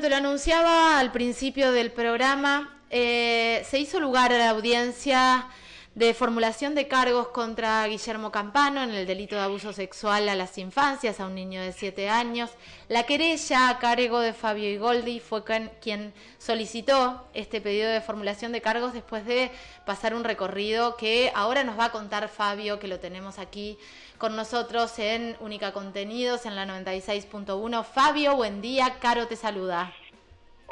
Te lo anunciaba al principio del programa. Eh, se hizo lugar a la audiencia de formulación de cargos contra Guillermo Campano en el delito de abuso sexual a las infancias, a un niño de 7 años. La querella a cargo de Fabio Igoldi fue quien solicitó este pedido de formulación de cargos después de pasar un recorrido que ahora nos va a contar Fabio, que lo tenemos aquí con nosotros en Única Contenidos en la 96.1. Fabio, buen día, Caro te saluda.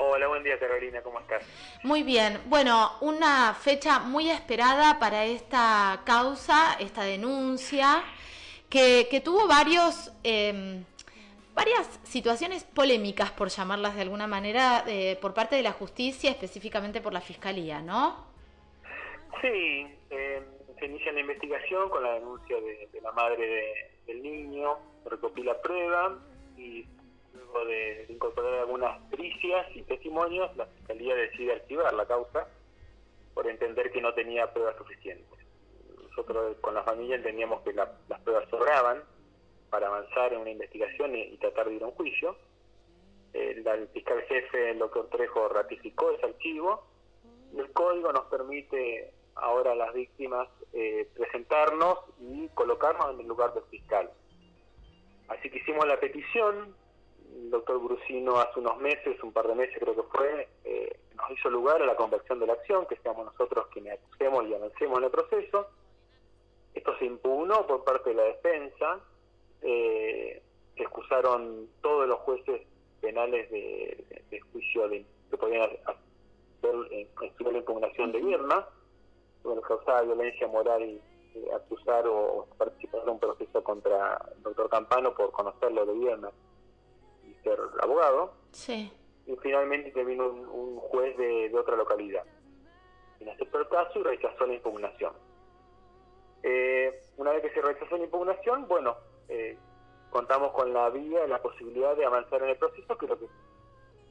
Hola, buen día Carolina, ¿cómo estás? Muy bien, bueno, una fecha muy esperada para esta causa, esta denuncia, que, tuvo varios, em, varias situaciones polémicas, por llamarlas de alguna manera, eh, por parte de la justicia, específicamente por la Fiscalía, ¿no? Sí, em, se inicia la investigación con la denuncia de, la madre del niño, recopila prueba y luego de, incorporar algunas pericias y testimonios, la Fiscalía decide archivar la causa por entender que no tenía pruebas suficientes. Nosotros con la familia entendíamos que las pruebas sobraban para avanzar en una investigación y, tratar de ir a un juicio. El, el, fiscal jefe, el doctor Trejo, ratificó ese archivo. El código nos permite ahora a las víctimas eh, presentarnos y colocarnos en el lugar del fiscal. Así que hicimos la petición, el doctor Brusino hace unos meses, un par de meses creo que fue, eh, nos hizo lugar a la conversión de la acción, que seamos nosotros quienes acusemos y avancemos en el proceso. Esto se impugnó por parte de la defensa, eh, se excusaron todos los jueces penales de, juicio de, que podían hacer en, la impugnación de Vierna, bueno, causaba violencia moral y eh, acusar o, participar en un proceso contra el doctor Campano por conocerlo de Vierna ser abogado. Sí. Y finalmente intervino un, juez de, otra localidad. Y aceptó el caso y rechazó la impugnación. Eh, una vez que se rechazó la impugnación, bueno, eh, contamos con la vía, la posibilidad de avanzar en el proceso, que lo que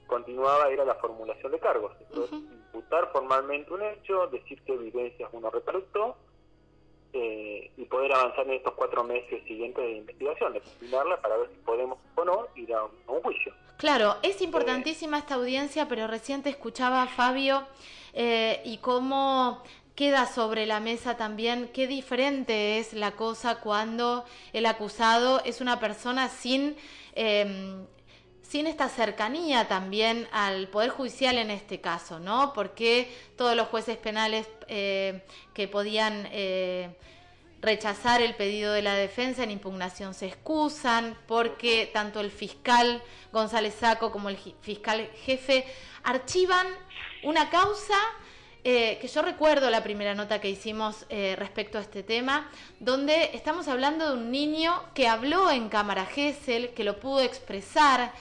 continuaba era la formulación de cargos. imputar formalmente un hecho, decir qué evidencias uno recolectó eh, y poder avanzar en estos cuatro meses siguientes de investigación, de para ver si podemos o no ir a un, juicio. Claro, es importantísima esta audiencia, pero recién te escuchaba, Fabio, eh, y cómo queda sobre la mesa también qué diferente es la cosa cuando el acusado es una persona sin eh, sin esta cercanía también al Poder Judicial en este caso, ¿no? Porque todos los jueces penales eh, que podían eh, rechazar el pedido de la defensa en impugnación se excusan, porque tanto el fiscal González Saco como el fiscal jefe archivan una causa eh, que yo recuerdo la primera nota que hicimos respecto a este tema, donde estamos hablando de un niño que habló en cámara Gesell, que lo pudo expresar,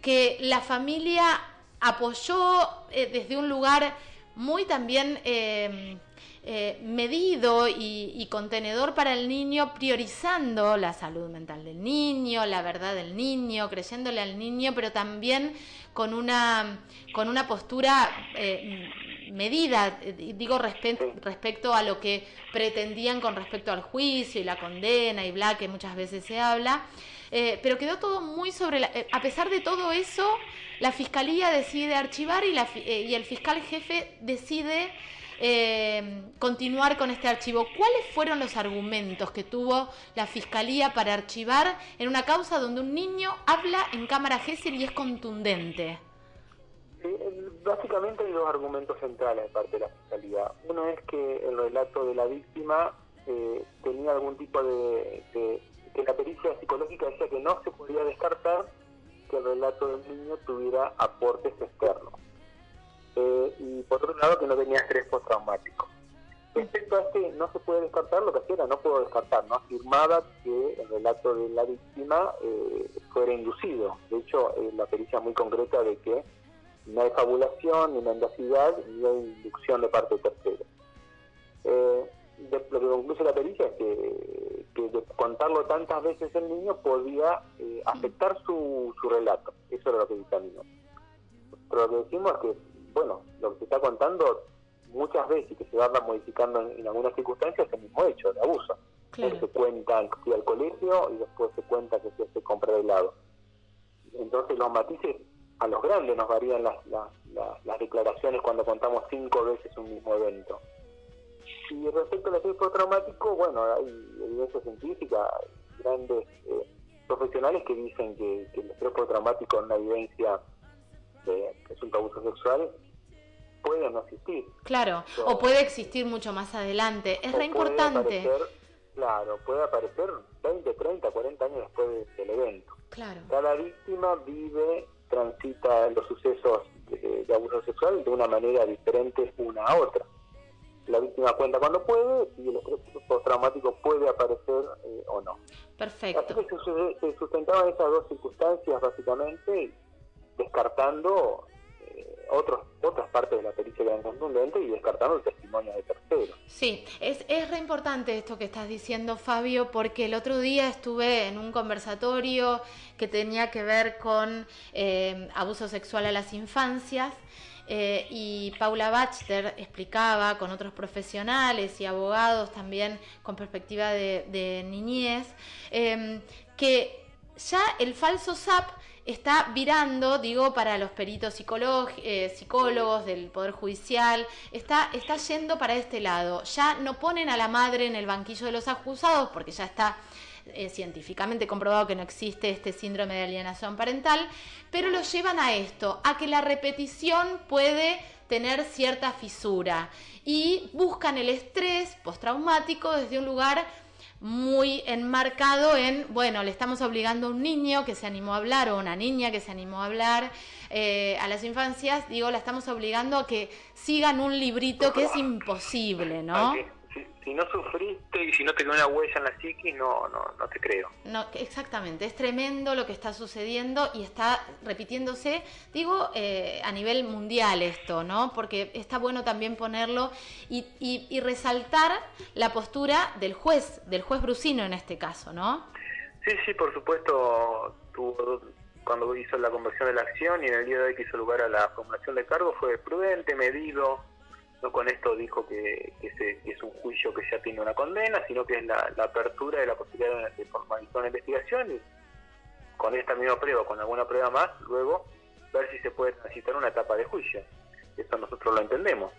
que la familia apoyó eh, desde un lugar muy también em, eh, medido y, contenedor para el niño, priorizando la salud mental del niño, la verdad del niño, creyéndole al niño, pero también con una, con una postura eh, medida, digo respecto a lo que pretendían con respecto al juicio y la condena y bla, que muchas veces se habla. Eh, pero quedó todo muy sobre la, eh, a pesar de todo eso, la fiscalía decide archivar y, la, eh, y el fiscal jefe decide continuar con este archivo. ¿Cuáles fueron los argumentos que tuvo la fiscalía para archivar en una causa donde un niño habla en cámara Gesell y es contundente? Básicamente hay dos argumentos centrales de parte de la fiscalía. Uno es que el relato de la víctima tenía algún tipo de que la pericia psicológica decía que no se podía descartar que el relato del niño tuviera aportes externos. Eh, y por otro lado, que no tenía estrés postraumático. Respecto a este no se puede descartar, lo que hacía no puedo descartar, no afirmaba que el relato de la víctima eh, fuera inducido. De hecho, eh, la pericia muy concreta de que no hay fabulación, ni mendacidad, ni hay inducción de parte tercera. Eh, lo que concluye la pericia es que, de contarlo tantas veces el niño podía eh, afectar su, su relato. Eso era lo que dictaminó. Pero lo que decimos es que, bueno, lo que se está contando muchas veces y que se va modificando en, algunas circunstancias es el mismo hecho de abuso. Se cuenta que al colegio y después se cuenta que se hace comprar helado. Entonces los matices a los grandes nos varían las, las, declaraciones cuando contamos cinco veces un mismo evento. Y respecto al estrés postraumático, bueno, hay evidencia científica, grandes eh, profesionales que dicen que, el estrés postraumático en una evidencia de un abuso sexual puede no existir. Claro, o, puede existir mucho más adelante. Es re importante. claro, puede aparecer 20, 30, 40 años después del evento. Claro. Cada víctima vive, transita los sucesos de, abuso sexual de una manera diferente una a otra. La víctima cuenta cuando puede y el estrés postraumático puede aparecer eh, o no. Perfecto. Así que se, se sustentaban esas dos circunstancias básicamente, descartando otros, otras partes de la que eran contundentes y descartando el testimonio de terceros. Sí, es, es re importante esto que estás diciendo, Fabio, porque el otro día estuve en un conversatorio que tenía que ver con eh, abuso sexual a las infancias. Eh, y Paula Bachter explicaba con otros profesionales y abogados también con perspectiva de, niñez eh, que ya el falso SAP está virando, digo, para los peritos eh, psicólogos del Poder Judicial, está, está yendo para este lado. Ya no ponen a la madre en el banquillo de los acusados porque ya está eh, científicamente comprobado que no existe este síndrome de alienación parental, pero lo llevan a esto, a que la repetición puede tener cierta fisura y buscan el estrés postraumático desde un lugar muy enmarcado en, bueno, le estamos obligando a un niño que se animó a hablar o una niña que se animó a hablar eh, a las infancias, digo, la estamos obligando a que sigan un librito que es imposible, ¿no? Si no sufriste y si no te quedó una huella en la psiquis, no, no, no te creo. No, exactamente, es tremendo lo que está sucediendo y está repitiéndose, digo, eh, a nivel mundial esto, ¿no? Porque está bueno también ponerlo y, y, resaltar la postura del juez, del juez Brusino en este caso, ¿no? Sí, sí, por supuesto, cuando hizo la conversión de la acción y en el día de hoy que hizo lugar a la formulación de cargo fue prudente, medido, no con esto dijo que, es un juicio que ya tiene una condena, sino que es la, apertura de la posibilidad de formalizar una investigación y con esta misma prueba, con alguna prueba más, luego ver si se puede transitar una etapa de juicio. Eso nosotros lo entendemos.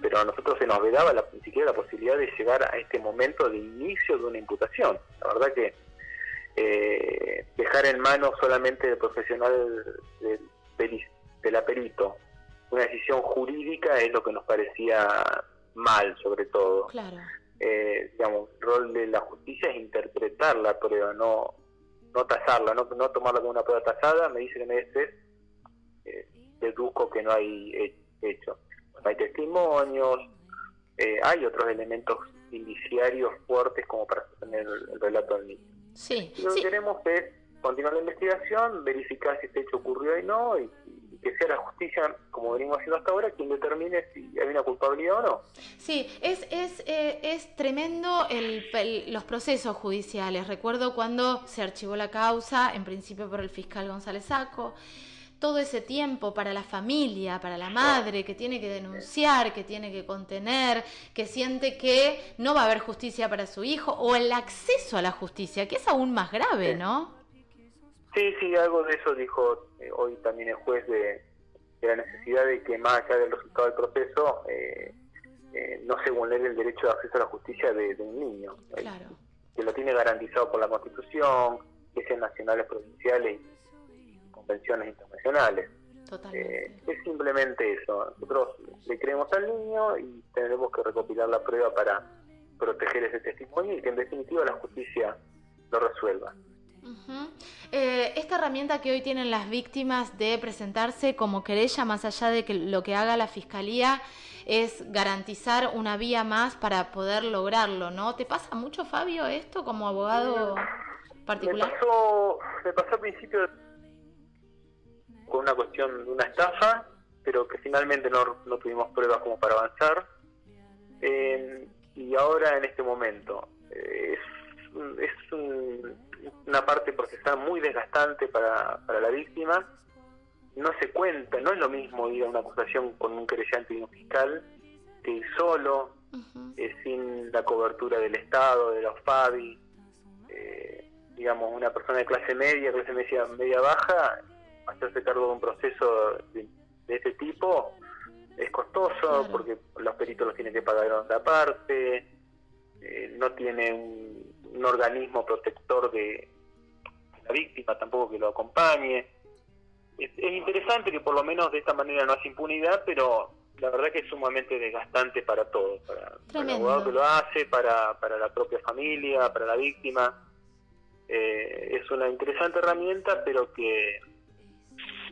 Pero a nosotros se nos vedaba la, ni siquiera la posibilidad de llegar a este momento de inicio de una imputación. La verdad que eh, dejar en manos solamente del profesional del, del aperito una decisión jurídica es lo que nos parecía mal, sobre todo. Claro. Eh, digamos, el rol de la justicia es interpretar la prueba, no no tasarla, no, no tomarla como una prueba tasada. Me dice que hay estrés, eh, deduzco que no hay hecho. Hay testimonios, eh, hay otros elementos indiciarios fuertes como para sostener el, relato del niño. Sí, lo que queremos es continuar la investigación, verificar si este hecho ocurrió y no, y que sea la justicia, como venimos haciendo hasta ahora, quien determine si hay una culpabilidad o no. Sí, es, es, eh, es tremendo el, los procesos judiciales. Recuerdo cuando se archivó la causa, en principio por el fiscal González Saco, todo ese tiempo para la familia, para la madre que tiene que denunciar, que tiene que contener, que siente que no va a haber justicia para su hijo, o el acceso a la justicia, que es aún más grave, ¿no? Sí, sí, algo de eso dijo eh, hoy también el juez de, la necesidad de que más allá del resultado del proceso eh, eh, no se vulnere el derecho de acceso a la justicia de, un niño, claro. que lo tiene garantizado por la Constitución, leyes nacionales, provinciales y convenciones internacionales. es simplemente eso. Nosotros le creemos al niño y tenemos que recopilar la prueba para proteger ese testimonio y que en definitiva la justicia lo resuelva. Eh, esta herramienta que hoy tienen las víctimas de presentarse como querella, más allá de que lo que haga la fiscalía, es garantizar una vía más para poder lograrlo, ¿no? ¿Te pasa mucho, Fabio, esto como abogado particular? Me pasó, me pasó al principio con una cuestión de una estafa, pero que finalmente no, no tuvimos pruebas como para avanzar. Eh, y ahora en este momento eh, es, es un, una parte procesal muy desgastante para, para la víctima. No se cuenta, no es lo mismo ir a una acusación con un querellante y un fiscal que ir solo, eh, sin la cobertura del Estado, de los FABI. Eh, digamos, una persona de clase media, clase media, media baja, hacerse cargo de un proceso de, este tipo es costoso porque los peritos los tienen que pagar de otra parte, eh, no tiene un, organismo protector de la víctima tampoco que lo acompañe. Es, interesante que por lo menos de esta manera no hace impunidad, pero la verdad que es sumamente desgastante para todos, para, el abogado que lo hace, para, para la propia familia, para la víctima. Eh, es una interesante herramienta, pero que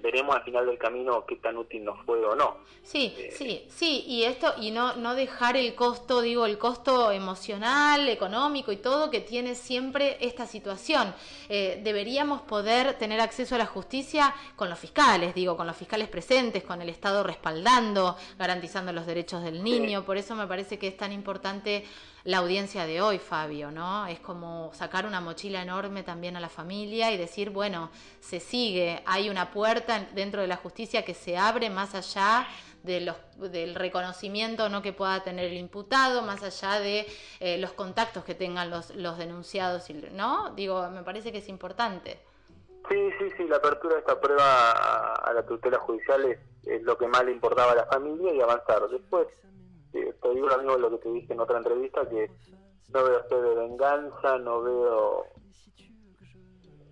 veremos al final del camino qué tan útil nos fue o no. Sí, eh, sí, sí, y esto, y no, no dejar el costo, digo, el costo emocional, económico y todo que tiene siempre esta situación. Eh, deberíamos poder tener acceso a la justicia con los fiscales, digo, con los fiscales presentes, con el Estado respaldando, garantizando los derechos del niño. Por eso me parece que es tan importante la audiencia de hoy, Fabio, ¿no? Es como sacar una mochila enorme también a la familia y decir, bueno, se sigue, hay una puerta dentro de la justicia que se abre más allá de los, del reconocimiento ¿no? que pueda tener el imputado, más allá de eh, los contactos que tengan los, los denunciados, ¿no? Digo, me parece que es importante. Sí, sí, sí, la apertura de esta prueba a, la tutela judicial es, es, lo que más le importaba a la familia y avanzar. Después, te digo lo mismo lo que te dije en otra entrevista, que no veo sed de venganza, no veo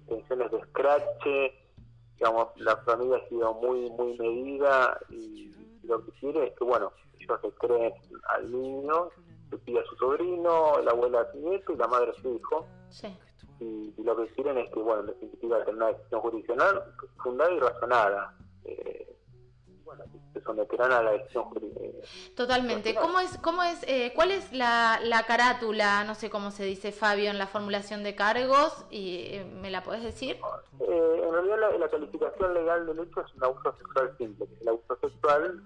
tensiones de scratch, digamos, la familia ha sido muy, muy medida y, lo que quiere es que, bueno, ellos se creen al niño, se pide a su sobrino, la abuela a su nieto y la madre a su hijo. Y, lo que quieren es que, bueno, en definitiva, tener una decisión jurisdiccional fundada y razonada. Eh, someterán a la decisión jurídica. Totalmente. ¿Cómo es, cómo es, eh, ¿Cuál es la, la, carátula, no sé cómo se dice, Fabio, en la formulación de cargos? y eh, ¿Me la puedes decir? Eh, en realidad la, calificación legal del hecho es un abuso sexual simple. El abuso sexual...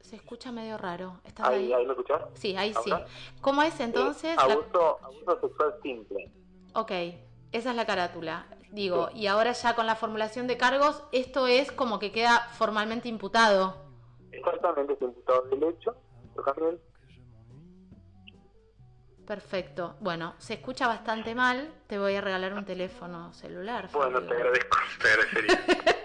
Se, escucha medio raro. ahí, ahí? lo escuchás? Sí, ahí sí. ¿Cómo es entonces? abuso, abuso sexual simple. Ok, esa es la carátula. Digo, y ahora ya con la formulación de cargos, esto es como que queda formalmente imputado. Exactamente, es imputado del hecho, Perfecto. Bueno, se escucha bastante mal. Te voy a regalar un teléfono celular. Bueno, te agradezco, te agradecería.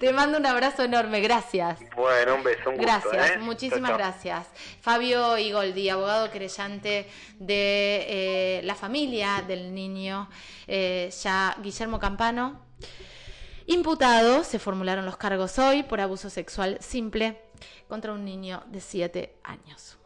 Te mando un abrazo enorme, gracias. Bueno, un beso, un Gracias, ¿eh? muchísimas gracias. Fabio Igoldi, abogado querellante de eh, la familia del niño, eh, ya Guillermo Campano. Imputado, se formularon los cargos hoy por abuso sexual simple contra un niño de 7 años.